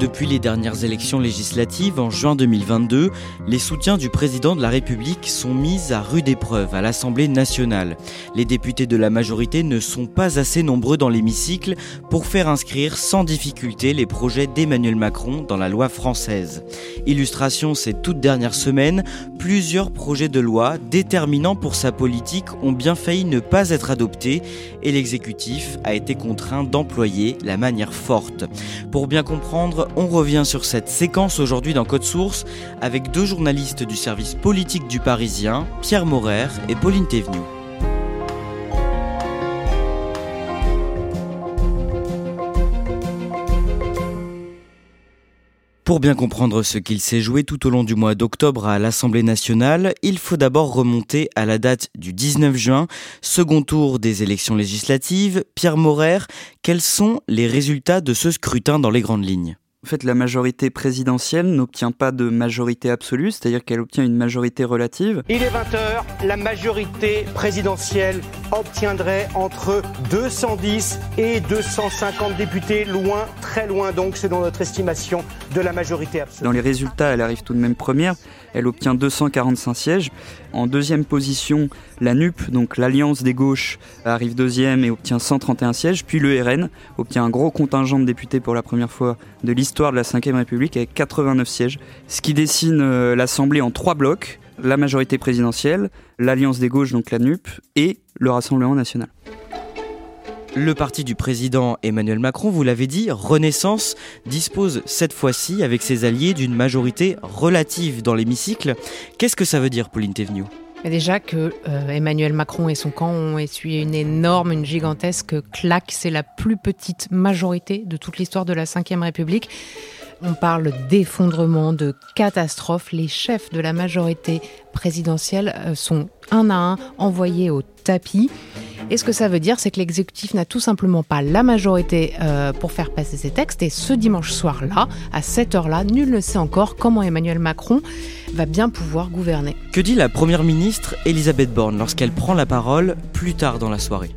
Depuis les dernières élections législatives en juin 2022, les soutiens du président de la République sont mis à rude épreuve à l'Assemblée nationale. Les députés de la majorité ne sont pas assez nombreux dans l'hémicycle pour faire inscrire sans difficulté les projets d'Emmanuel Macron dans la loi française. Illustration ces toutes dernières semaines, plusieurs projets de loi déterminants pour sa politique ont bien failli ne pas être adoptés et l'exécutif a été contraint d'employer la manière forte. Pour bien comprendre, on revient sur cette séquence aujourd'hui dans Code Source avec deux journalistes du service politique du Parisien, Pierre Maurer et Pauline Thévenoud. Pour bien comprendre ce qu'il s'est joué tout au long du mois d'octobre à l'Assemblée nationale, il faut d'abord remonter à la date du 19 juin, second tour des élections législatives. Pierre Maurer, quels sont les résultats de ce scrutin dans les grandes lignes? En fait, la majorité présidentielle n'obtient pas de majorité absolue, c'est-à-dire qu'elle obtient une majorité relative. Il est 20h, la majorité présidentielle obtiendrait entre 210 et 250 députés, loin, très loin donc, c'est dans notre estimation de la majorité absolue. Dans les résultats, elle arrive tout de même première, elle obtient 245 sièges. En deuxième position, la NUP, donc l'Alliance des gauches, arrive deuxième et obtient 131 sièges. Puis le RN obtient un gros contingent de députés pour la première fois de l'histoire de la Ve République avec 89 sièges, ce qui dessine euh, l'Assemblée en trois blocs la majorité présidentielle, l'Alliance des gauches, donc la NUP, et le Rassemblement national. Le parti du président Emmanuel Macron, vous l'avez dit, Renaissance, dispose cette fois-ci avec ses alliés d'une majorité relative dans l'hémicycle. Qu'est-ce que ça veut dire, Pauline Thévenoud Déjà que euh, Emmanuel Macron et son camp ont essuyé une énorme, une gigantesque claque. C'est la plus petite majorité de toute l'histoire de la Ve République. On parle d'effondrement, de catastrophe. Les chefs de la majorité présidentielle euh, sont un à un envoyés au tapis. Et ce que ça veut dire, c'est que l'exécutif n'a tout simplement pas la majorité euh, pour faire passer ses textes. Et ce dimanche soir-là, à cette heure-là, nul ne sait encore comment Emmanuel Macron va bien pouvoir gouverner. Que dit la première ministre Elisabeth Borne lorsqu'elle prend la parole plus tard dans la soirée?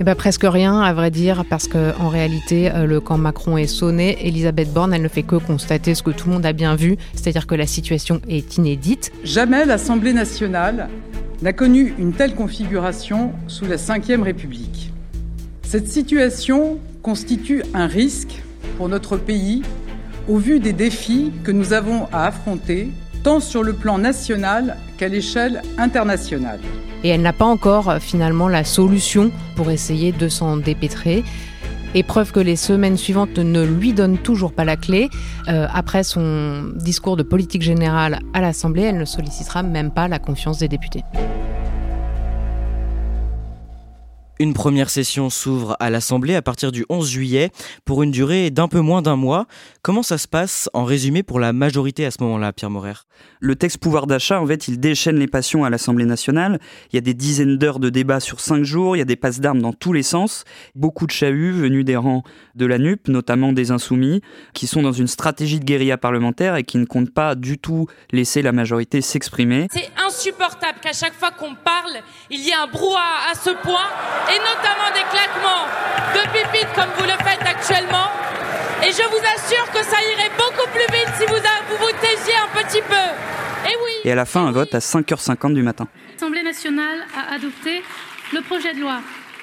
Eh ben, presque rien, à vrai dire, parce qu'en réalité, euh, le camp Macron est sonné. Elisabeth Borne, elle ne fait que constater ce que tout le monde a bien vu, c'est-à-dire que la situation est inédite. Jamais l'Assemblée nationale n'a connu une telle configuration sous la Ve République. Cette situation constitue un risque pour notre pays au vu des défis que nous avons à affronter, tant sur le plan national qu'à l'échelle internationale et elle n'a pas encore euh, finalement la solution pour essayer de s'en dépêtrer. Et preuve que les semaines suivantes ne lui donnent toujours pas la clé. Euh, après son discours de politique générale à l'Assemblée, elle ne sollicitera même pas la confiance des députés. Une première session s'ouvre à l'Assemblée à partir du 11 juillet pour une durée d'un peu moins d'un mois. Comment ça se passe en résumé pour la majorité à ce moment-là, Pierre Morer Le texte pouvoir d'achat, en fait, il déchaîne les passions à l'Assemblée nationale. Il y a des dizaines d'heures de débats sur cinq jours, il y a des passes d'armes dans tous les sens, beaucoup de chahuts venus des rangs de la NUP, notamment des insoumis, qui sont dans une stratégie de guérilla parlementaire et qui ne comptent pas du tout laisser la majorité s'exprimer. C'est insupportable qu'à chaque fois qu'on parle, il y ait un brouhaha à ce point et notamment des claquements de pipites comme vous le faites actuellement. Et je vous assure que ça irait beaucoup plus vite si un petit peu. Et oui. Et à la fin, un vote à 5h50 du matin. L'Assemblée nationale a adopté le projet de loi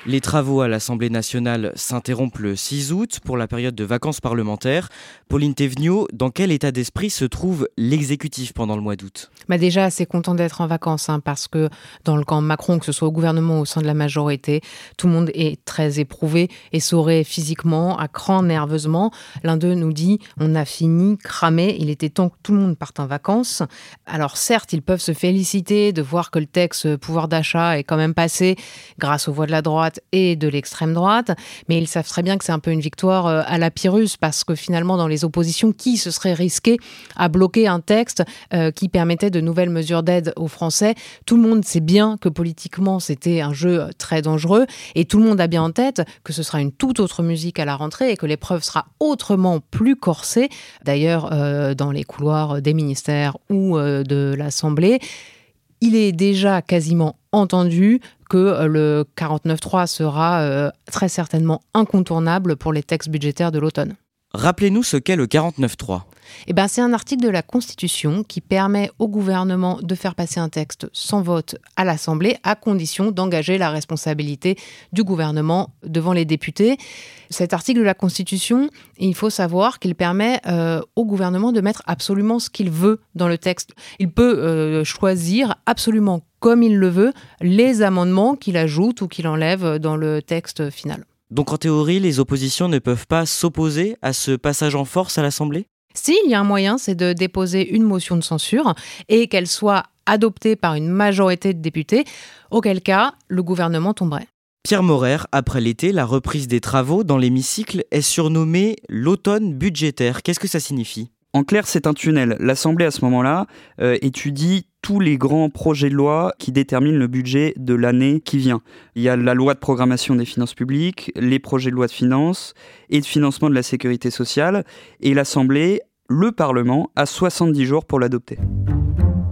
les travaux à l'Assemblée nationale s'interrompent le 6 août pour la période de vacances parlementaires. Pauline Thévenot, dans quel état d'esprit se trouve l'exécutif pendant le mois d'août? Bah Déjà assez content d'être en vacances hein, parce que dans le camp Macron, que ce soit au gouvernement ou au sein de la majorité, tout le monde est très éprouvé et saurait physiquement, à cran nerveusement. L'un d'eux nous dit on a fini, cramé, il était temps que tout le monde parte en vacances. Alors certes, ils peuvent se féliciter de voir que le texte pouvoir d'achat est quand même passé grâce aux voix de la droite et de l'extrême droite, mais ils savent très bien que c'est un peu une victoire euh, à la Pyrrhus parce que finalement dans les oppositions, qui se serait risqué à bloquer un texte euh, qui permettait de nouvelles mesures d'aide aux Français? Tout le monde sait bien que politiquement c'était un jeu très dangereux et tout le monde a bien en tête que ce sera une toute autre musique à la rentrée et que l'épreuve sera autrement plus corsée. D'ailleurs, euh, dans les couloirs des ministères ou de l'Assemblée, il est déjà quasiment entendu que euh, le 49.3 sera euh, très certainement incontournable pour les textes budgétaires de l'automne. Rappelez-nous ce qu'est le 49.3. Eh ben, c'est un article de la Constitution qui permet au gouvernement de faire passer un texte sans vote à l'Assemblée à condition d'engager la responsabilité du gouvernement devant les députés. Cet article de la Constitution, il faut savoir qu'il permet euh, au gouvernement de mettre absolument ce qu'il veut dans le texte. Il peut euh, choisir absolument comme il le veut les amendements qu'il ajoute ou qu'il enlève dans le texte final. Donc en théorie, les oppositions ne peuvent pas s'opposer à ce passage en force à l'Assemblée? Si, il y a un moyen, c'est de déposer une motion de censure et qu'elle soit adoptée par une majorité de députés, auquel cas le gouvernement tomberait. Pierre Morer, après l'été, la reprise des travaux dans l'hémicycle est surnommée l'automne budgétaire. Qu'est-ce que ça signifie? En clair, c'est un tunnel. L'Assemblée, à ce moment-là, euh, étudie tous les grands projets de loi qui déterminent le budget de l'année qui vient. Il y a la loi de programmation des finances publiques, les projets de loi de finances et de financement de la sécurité sociale, et l'Assemblée, le Parlement, a 70 jours pour l'adopter.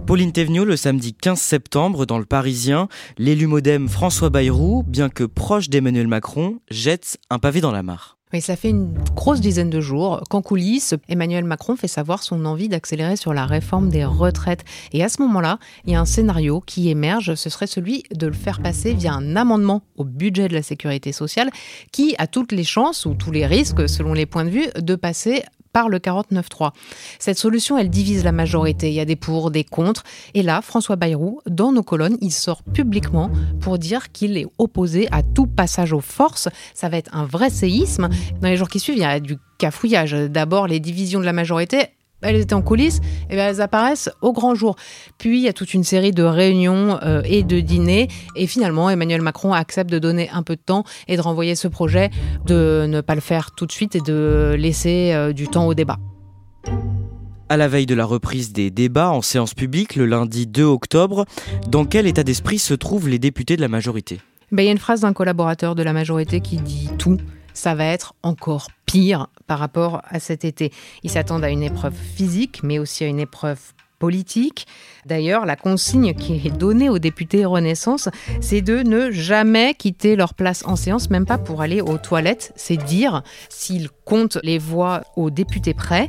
Pauline Thévenot, le samedi 15 septembre, dans le Parisien, l'élu modem François Bayrou, bien que proche d'Emmanuel Macron, jette un pavé dans la mare. Oui, ça fait une grosse dizaine de jours qu'en coulisses, Emmanuel Macron fait savoir son envie d'accélérer sur la réforme des retraites. Et à ce moment-là, il y a un scénario qui émerge, ce serait celui de le faire passer via un amendement au budget de la sécurité sociale qui a toutes les chances ou tous les risques, selon les points de vue, de passer par le 49.3. Cette solution, elle divise la majorité. Il y a des pour, des contre. Et là, François Bayrou, dans nos colonnes, il sort publiquement pour dire qu'il est opposé à tout passage aux forces. Ça va être un vrai séisme. Dans les jours qui suivent, il y a du cafouillage. D'abord, les divisions de la majorité elles étaient en coulisses, et bien elles apparaissent au grand jour. Puis il y a toute une série de réunions euh, et de dîners, et finalement Emmanuel Macron accepte de donner un peu de temps et de renvoyer ce projet, de ne pas le faire tout de suite et de laisser euh, du temps au débat. À la veille de la reprise des débats en séance publique le lundi 2 octobre, dans quel état d'esprit se trouvent les députés de la majorité? Ben, Il y a une phrase d'un collaborateur de la majorité qui dit tout ça va être encore pire par rapport à cet été. Ils s'attendent à une épreuve physique, mais aussi à une épreuve politique. D'ailleurs, la consigne qui est donnée aux députés Renaissance, c'est de ne jamais quitter leur place en séance, même pas pour aller aux toilettes. C'est dire s'ils comptent les voix aux députés prêts.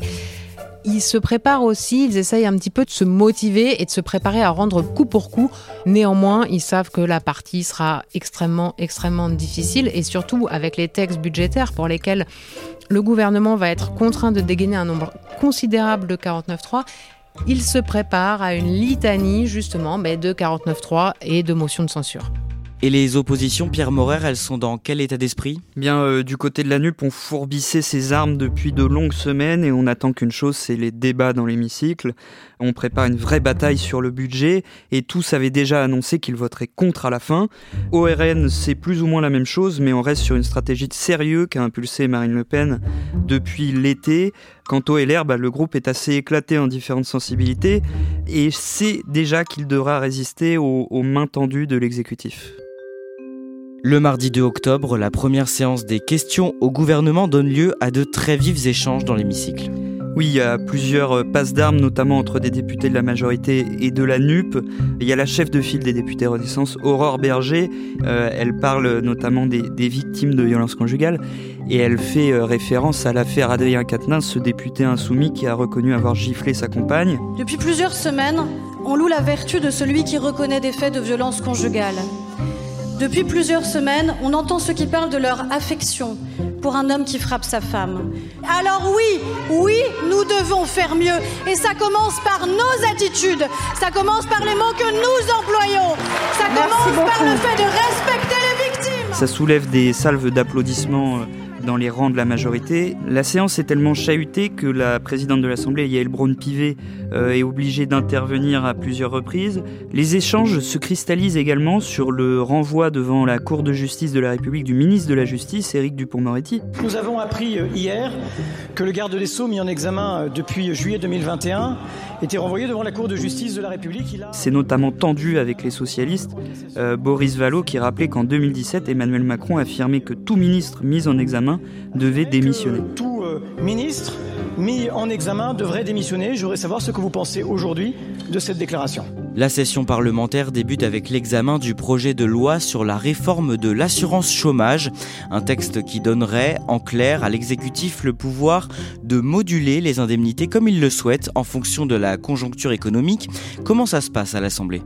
Ils se préparent aussi, ils essayent un petit peu de se motiver et de se préparer à rendre coup pour coup. Néanmoins, ils savent que la partie sera extrêmement, extrêmement difficile et surtout avec les textes budgétaires pour lesquels le gouvernement va être contraint de dégainer un nombre considérable de 49.3. Ils se préparent à une litanie justement de 49.3 et de motions de censure. Et les oppositions, Pierre Morer, elles sont dans quel état d'esprit? Bien, euh, du côté de la NUP, on fourbissait ses armes depuis de longues semaines et on attend qu'une chose, c'est les débats dans l'hémicycle. On prépare une vraie bataille sur le budget et tous avaient déjà annoncé qu'ils voteraient contre à la fin. Au RN, c'est plus ou moins la même chose, mais on reste sur une stratégie de sérieux qu'a impulsé Marine Le Pen depuis l'été. Quant au LR, bah, le groupe est assez éclaté en différentes sensibilités et sait déjà qu'il devra résister aux mains tendues de l'exécutif. Le mardi 2 octobre, la première séance des questions au gouvernement donne lieu à de très vifs échanges dans l'hémicycle. Oui, il y a plusieurs euh, passes d'armes, notamment entre des députés de la majorité et de la NUP. Il y a la chef de file des députés Renaissance, Aurore Berger. Euh, elle parle notamment des, victimes de violences conjugales et elle fait euh, référence à l'affaire Adrien Quatennens, ce député insoumis qui a reconnu avoir giflé sa compagne. Depuis plusieurs semaines, on loue la vertu de celui qui reconnaît des faits de violence conjugale. Depuis plusieurs semaines, on entend ceux qui parlent de leur affection pour un homme qui frappe sa femme. Alors oui, oui, nous devons faire mieux. Et ça commence par nos attitudes. Ça commence par les mots que nous employons. Ça commence par le fait de respecter les victimes. Ça soulève des salves d'applaudissements euh, dans les rangs de la majorité. La séance est tellement chahutée que la présidente de l'Assemblée, Yael Braun-Pivet, est obligée d'intervenir à plusieurs reprises. Les échanges se cristallisent également sur le renvoi devant la Cour de justice de la République du ministre de la Justice, Éric Dupont-Moretti. Nous avons appris euh, hier que le garde des Sceaux mis en examen euh, depuis juillet 2021 était renvoyé devant la Cour de justice de la République. C'est notamment tendu avec les socialistes. Boris Vallot qui rappelait qu'en 2017, Emmanuel Macron affirmait que tout ministre mis en examen devait démissionner. Tout euh, ministre mis en examen devrait démissionner. Je voudrais savoir ce que vous pensez aujourd'hui de cette déclaration. La session parlementaire débute avec l'examen du projet de loi sur la réforme de l'assurance chômage, un texte qui donnerait en clair à l'exécutif le pouvoir de moduler les indemnités comme il le souhaite en fonction de la conjoncture économique. Comment ça se passe à l'Assemblée?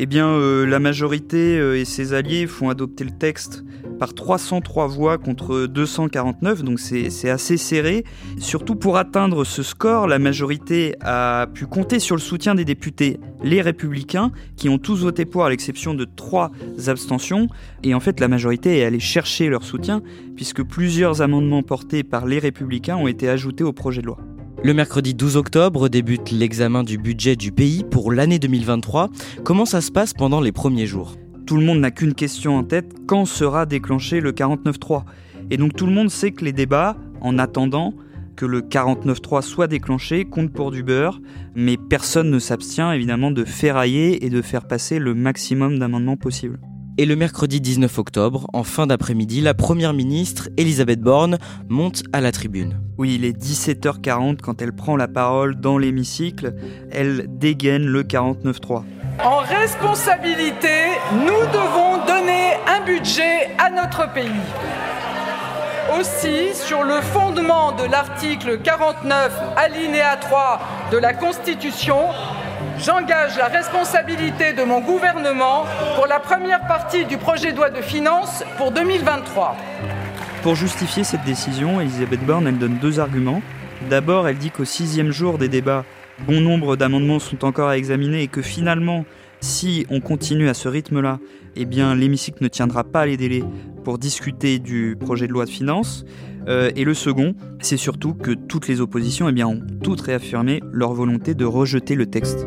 Eh bien, euh, la majorité euh, et ses alliés font adopter le texte par 303 voix contre 249, donc c'est assez serré. Surtout pour atteindre ce score, la majorité a pu compter sur le soutien des députés, les républicains, qui ont tous voté pour à l'exception de trois abstentions. Et en fait, la majorité est allée chercher leur soutien, puisque plusieurs amendements portés par les républicains ont été ajoutés au projet de loi. Le mercredi 12 octobre débute l'examen du budget du pays pour l'année 2023. Comment ça se passe pendant les premiers jours? Tout le monde n'a qu'une question en tête, quand sera déclenché le 49.3 Et donc tout le monde sait que les débats, en attendant que le 49.3 soit déclenché, comptent pour du beurre, mais personne ne s'abstient évidemment de ferrailler et de faire passer le maximum d'amendements possibles. Et le mercredi 19 octobre, en fin d'après-midi, la première ministre, Elisabeth Borne, monte à la tribune. Oui, il est 17h40 quand elle prend la parole dans l'hémicycle. Elle dégaine le 49-3. En responsabilité, nous devons donner un budget à notre pays. Aussi, sur le fondement de l'article 49, alinéa 3 de la Constitution, j'engage la responsabilité de mon gouvernement pour la première partie du projet de loi de finances pour 2023. Pour justifier cette décision, Elisabeth Borne elle donne deux arguments. D'abord, elle dit qu'au sixième jour des débats, bon nombre d'amendements sont encore à examiner et que finalement, si on continue à ce rythme-là, eh bien l'hémicycle ne tiendra pas les délais pour discuter du projet de loi de finances. Euh, et le second, c'est surtout que toutes les oppositions eh bien, ont toutes réaffirmé leur volonté de rejeter le texte.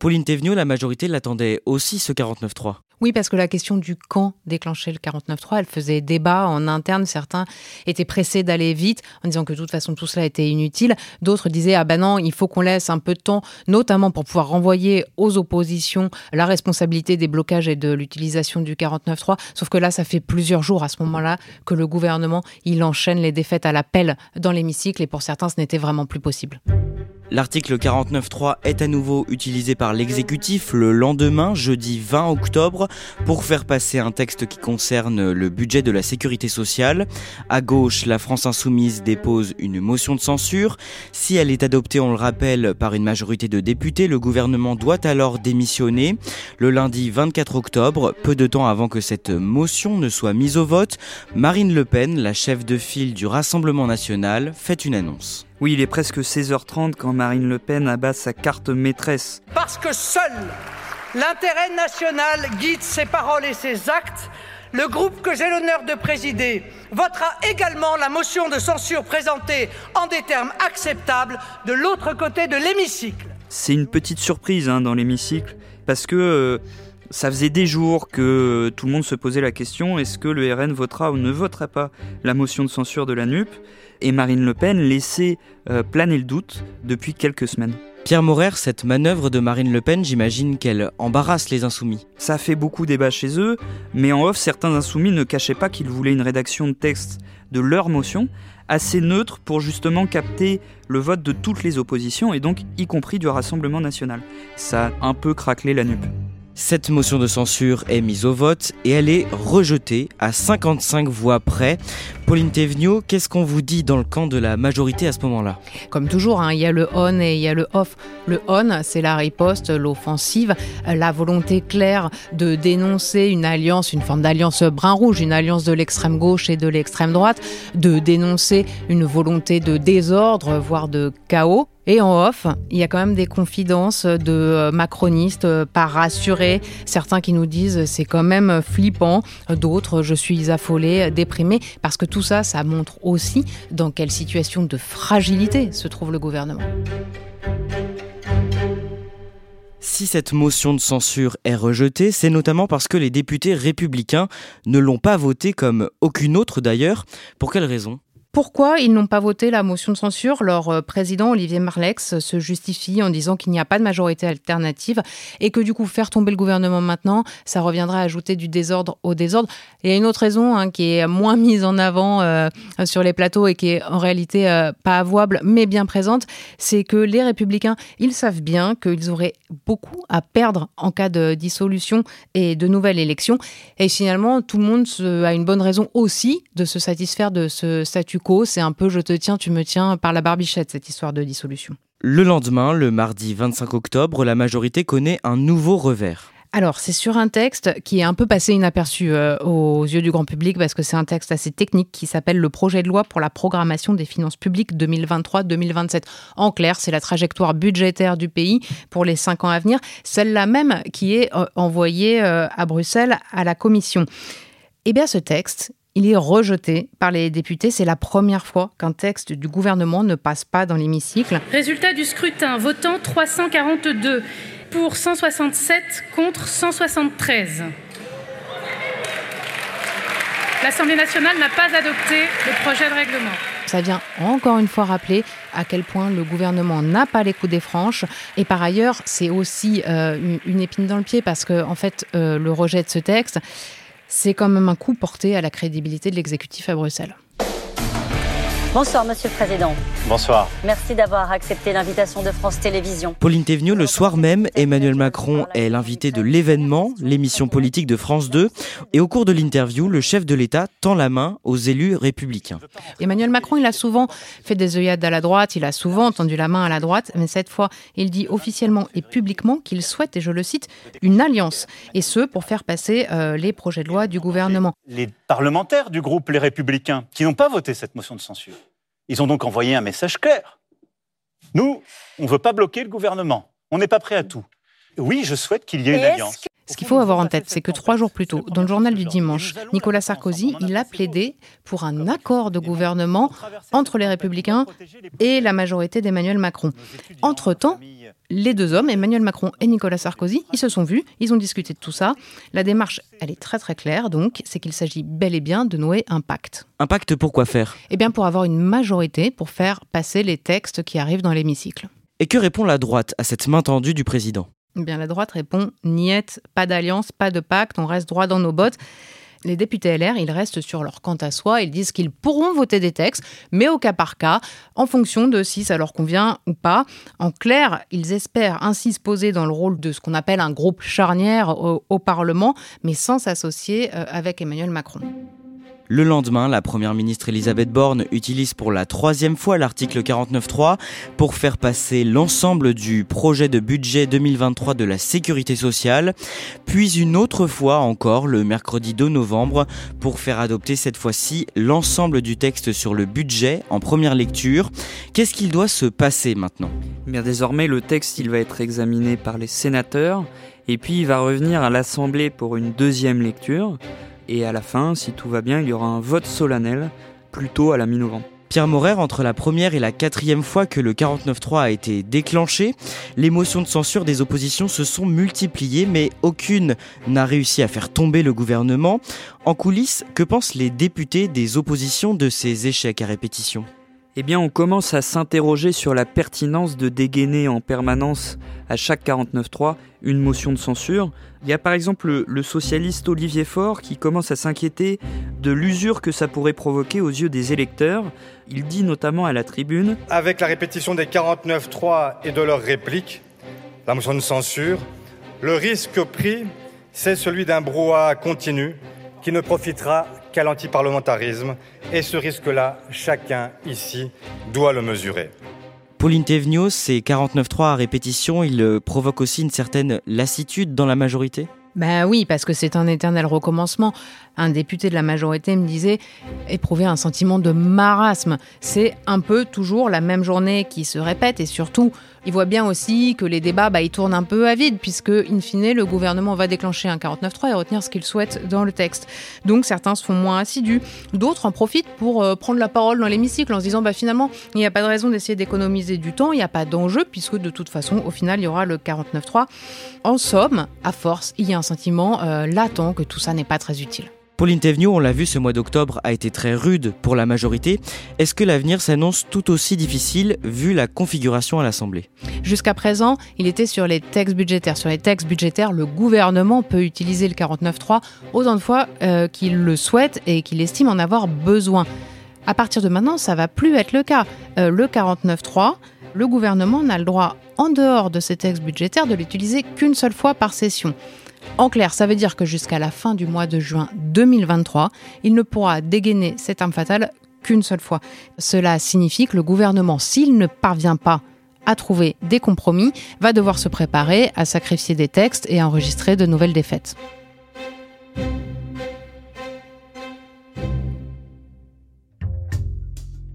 Pauline Thévenot, la majorité l'attendait aussi ce 49-3. Oui, parce que la question du quand déclencher le 49.3, elle faisait débat en interne. Certains étaient pressés d'aller vite en disant que de toute façon tout cela était inutile. D'autres disaient ah ben non, il faut qu'on laisse un peu de temps, notamment pour pouvoir renvoyer aux oppositions la responsabilité des blocages et de l'utilisation du 49.3. Sauf que là, ça fait plusieurs jours à ce moment-là que le gouvernement il enchaîne les défaites à l'appel dans l'hémicycle et pour certains, ce n'était vraiment plus possible. L'article 49.3 est à nouveau utilisé par l'exécutif le lendemain, jeudi 20 octobre, pour faire passer un texte qui concerne le budget de la sécurité sociale. À gauche, la France insoumise dépose une motion de censure. Si elle est adoptée, on le rappelle, par une majorité de députés, le gouvernement doit alors démissionner. Le lundi 24 octobre, peu de temps avant que cette motion ne soit mise au vote, Marine Le Pen, la chef de file du Rassemblement national, fait une annonce. Oui, il est presque 16h30 quand Marine Le Pen abat sa carte maîtresse. Parce que seul l'intérêt national guide ses paroles et ses actes, le groupe que j'ai l'honneur de présider votera également la motion de censure présentée en des termes acceptables de l'autre côté de l'hémicycle. C'est une petite surprise hein, dans l'hémicycle, parce que euh, ça faisait des jours que tout le monde se posait la question est-ce que le RN votera ou ne votera pas la motion de censure de la NUP et Marine Le Pen laissait euh, planer le doute depuis quelques semaines. Pierre Maurer, cette manœuvre de Marine Le Pen, j'imagine qu'elle embarrasse les insoumis. Ça fait beaucoup débat chez eux, mais en off, certains insoumis ne cachaient pas qu'ils voulaient une rédaction de texte de leur motion, assez neutre pour justement capter le vote de toutes les oppositions et donc y compris du Rassemblement national. Ça a un peu craquelé la NUP. Cette motion de censure est mise au vote et elle est rejetée à 55 voix près. Pauline Thévenot, qu'est-ce qu'on vous dit dans le camp de la majorité à ce moment-là? Comme toujours, hein, il y a le on et il y a le off. Le on, c'est la riposte, l'offensive, la volonté claire de dénoncer une alliance, une forme d'alliance brun-rouge, une alliance de l'extrême gauche et de l'extrême droite, de dénoncer une volonté de désordre, voire de chaos. Et en off, il y a quand même des confidences de euh, macronistes euh, pas rassurés, certains qui nous disent c'est quand même flippant, d'autres je suis affolé, déprimé, parce que tout ça, ça montre aussi dans quelle situation de fragilité se trouve le gouvernement. Si cette motion de censure est rejetée, c'est notamment parce que les députés républicains ne l'ont pas votée comme aucune autre d'ailleurs. Pour quelle raison? Pourquoi ils n'ont pas voté la motion de censure Leur euh, président, Olivier Marlex, se justifie en disant qu'il n'y a pas de majorité alternative et que du coup, faire tomber le gouvernement maintenant, ça reviendrait à ajouter du désordre au désordre. il y a une autre raison hein, qui est moins mise en avant euh, sur les plateaux et qui est en réalité euh, pas avouable, mais bien présente, c'est que les républicains, ils savent bien qu'ils auraient beaucoup à perdre en cas de dissolution et de nouvelles élections. Et finalement, tout le monde a une bonne raison aussi de se satisfaire de ce c'est un peu je te tiens, tu me tiens par la barbichette, cette histoire de dissolution. Le lendemain, le mardi 25 octobre, la majorité connaît un nouveau revers. Alors, c'est sur un texte qui est un peu passé inaperçu euh, aux yeux du grand public parce que c'est un texte assez technique qui s'appelle le projet de loi pour la programmation des finances publiques 2023-2027. En clair, c'est la trajectoire budgétaire du pays pour les cinq ans à venir, celle-là même qui est euh, envoyée euh, à Bruxelles à la Commission. Eh bien, ce texte, il est rejeté par les députés. C'est la première fois qu'un texte du gouvernement ne passe pas dans l'hémicycle. Résultat du scrutin, votant 342 pour 167 contre 173. L'Assemblée nationale n'a pas adopté le projet de règlement. Ça vient encore une fois rappeler à quel point le gouvernement n'a pas les coups des franches. Et par ailleurs, c'est aussi euh, une épine dans le pied parce que, en fait, euh, le rejet de ce texte, c'est quand même un coup porté à la crédibilité de l'exécutif à Bruxelles. Bonsoir, Monsieur le Président. Bonsoir. Merci d'avoir accepté l'invitation de France Télévisions. Pauline Thévenot, le soir même, Emmanuel Macron est l'invité de l'événement, l'émission politique de France 2. Et au cours de l'interview, le chef de l'État tend la main aux élus républicains. Emmanuel Macron, il a souvent fait des œillades à la droite, il a souvent tendu la main à la droite, mais cette fois, il dit officiellement et publiquement qu'il souhaite, et je le cite, une alliance. Et ce, pour faire passer euh, les projets de loi du gouvernement. Les parlementaires du groupe Les Républicains, qui n'ont pas voté cette motion de censure, ils ont donc envoyé un message clair. Nous, on ne veut pas bloquer le gouvernement. On n'est pas prêt à tout. Oui, je souhaite qu'il y ait une alliance. Ce qu'il faut avoir en tête, c'est que trois jours plus tôt, dans le journal du dimanche, Nicolas Sarkozy, il a plaidé pour un accord de gouvernement entre les républicains et la majorité d'Emmanuel Macron. Entre-temps, les deux hommes, Emmanuel Macron et Nicolas Sarkozy, ils se sont vus, ils ont discuté de tout ça. La démarche, elle est très très claire, donc, c'est qu'il s'agit bel et bien de nouer un pacte. Un pacte pour quoi faire? Eh bien pour avoir une majorité, pour faire passer les textes qui arrivent dans l'hémicycle. Et que répond la droite à cette main tendue du président? Eh bien, la droite répond niette, pas d'alliance, pas de pacte, on reste droit dans nos bottes. Les députés LR, ils restent sur leur quant à soi, ils disent qu'ils pourront voter des textes, mais au cas par cas, en fonction de si ça leur convient ou pas. En clair, ils espèrent ainsi se poser dans le rôle de ce qu'on appelle un groupe charnière au, Parlement, mais sans s'associer euh, avec Emmanuel Macron. Le lendemain, la première ministre Elisabeth Borne utilise pour la troisième fois l'article 49.3 pour faire passer l'ensemble du projet de budget 2023 de la sécurité sociale, puis une autre fois encore le mercredi 2 novembre pour faire adopter cette fois-ci l'ensemble du texte sur le budget en première lecture. Qu'est-ce qu'il doit se passer maintenant? Bien désormais, le texte il va être examiné par les sénateurs et puis il va revenir à l'Assemblée pour une deuxième lecture. Et à la fin, si tout va bien, il y aura un vote solennel, plutôt à la mi-novembre. Pierre Morer, entre la première et la quatrième fois que le 49-3 a été déclenché, les motions de censure des oppositions se sont multipliées, mais aucune n'a réussi à faire tomber le gouvernement. En coulisses, que pensent les députés des oppositions de ces échecs à répétition? Eh bien on commence à s'interroger sur la pertinence de dégainer en permanence à chaque 49.3 une motion de censure. Il y a par exemple le, socialiste Olivier Faure qui commence à s'inquiéter de l'usure que ça pourrait provoquer aux yeux des électeurs. Il dit notamment à la tribune Avec la répétition des 49.3 et de leurs répliques, la motion de censure, le risque pris, c'est celui d'un brouhaha continu qui ne profitera qu'à l'antiparlementarisme. Et ce risque-là, chacun ici doit le mesurer. Pauline Théveniot, ces 49.3 à répétition, il euh, provoque aussi une certaine lassitude dans la majorité? Ben oui, parce que c'est un éternel recommencement. Un député de la majorité me disait éprouver un sentiment de marasme. C'est un peu toujours la même journée qui se répète et surtout, il voit bien aussi que les débats, bah, ils tournent un peu à vide puisque, in fine, le gouvernement va déclencher un 49.3 et retenir ce qu'il souhaite dans le texte. Donc certains se font moins assidus. D'autres en profitent pour euh, prendre la parole dans l'hémicycle en se disant, bah, finalement, il n'y a pas de raison d'essayer d'économiser du temps, il n'y a pas d'enjeu puisque de toute façon, au final, il y aura le 49.3. En somme, à force, il y a un sentiment euh, latent que tout ça n'est pas très utile. Pauline Thévenoud, on l'a vu, ce mois d'octobre a été très rude pour la majorité. Est-ce que l'avenir s'annonce tout aussi difficile vu la configuration à l'Assemblée? Jusqu'à présent, il était sur les textes budgétaires. Sur les textes budgétaires, le gouvernement peut utiliser le 49.3 autant de fois euh, qu'il le souhaite et qu'il estime en avoir besoin. À partir de maintenant, ça va plus être le cas. Euh, le 49.3, le gouvernement n'a le droit, en dehors de ces textes budgétaires, de l'utiliser qu'une seule fois par session. En clair, ça veut dire que jusqu'à la fin du mois de juin 2023, il ne pourra dégainer cette arme fatale qu'une seule fois. Cela signifie que le gouvernement, s'il ne parvient pas à trouver des compromis, va devoir se préparer à sacrifier des textes et à enregistrer de nouvelles défaites.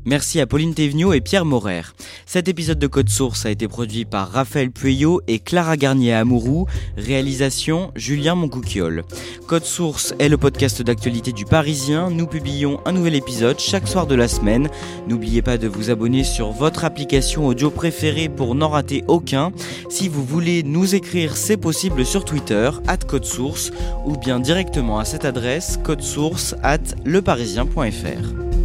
Merci à Pauline Théveniot et Pierre Morer. Cet épisode de Code Source a été produit par Raphaël Pueyo et Clara Garnier Amourou. Réalisation Julien Moncouquiole. Code Source est le podcast d'actualité du Parisien. Nous publions un nouvel épisode chaque soir de la semaine. N'oubliez pas de vous abonner sur votre application audio préférée pour n'en rater aucun. Si vous voulez nous écrire, c'est possible sur Twitter, at Code Source, ou bien directement à cette adresse, codesource at leparisien.fr.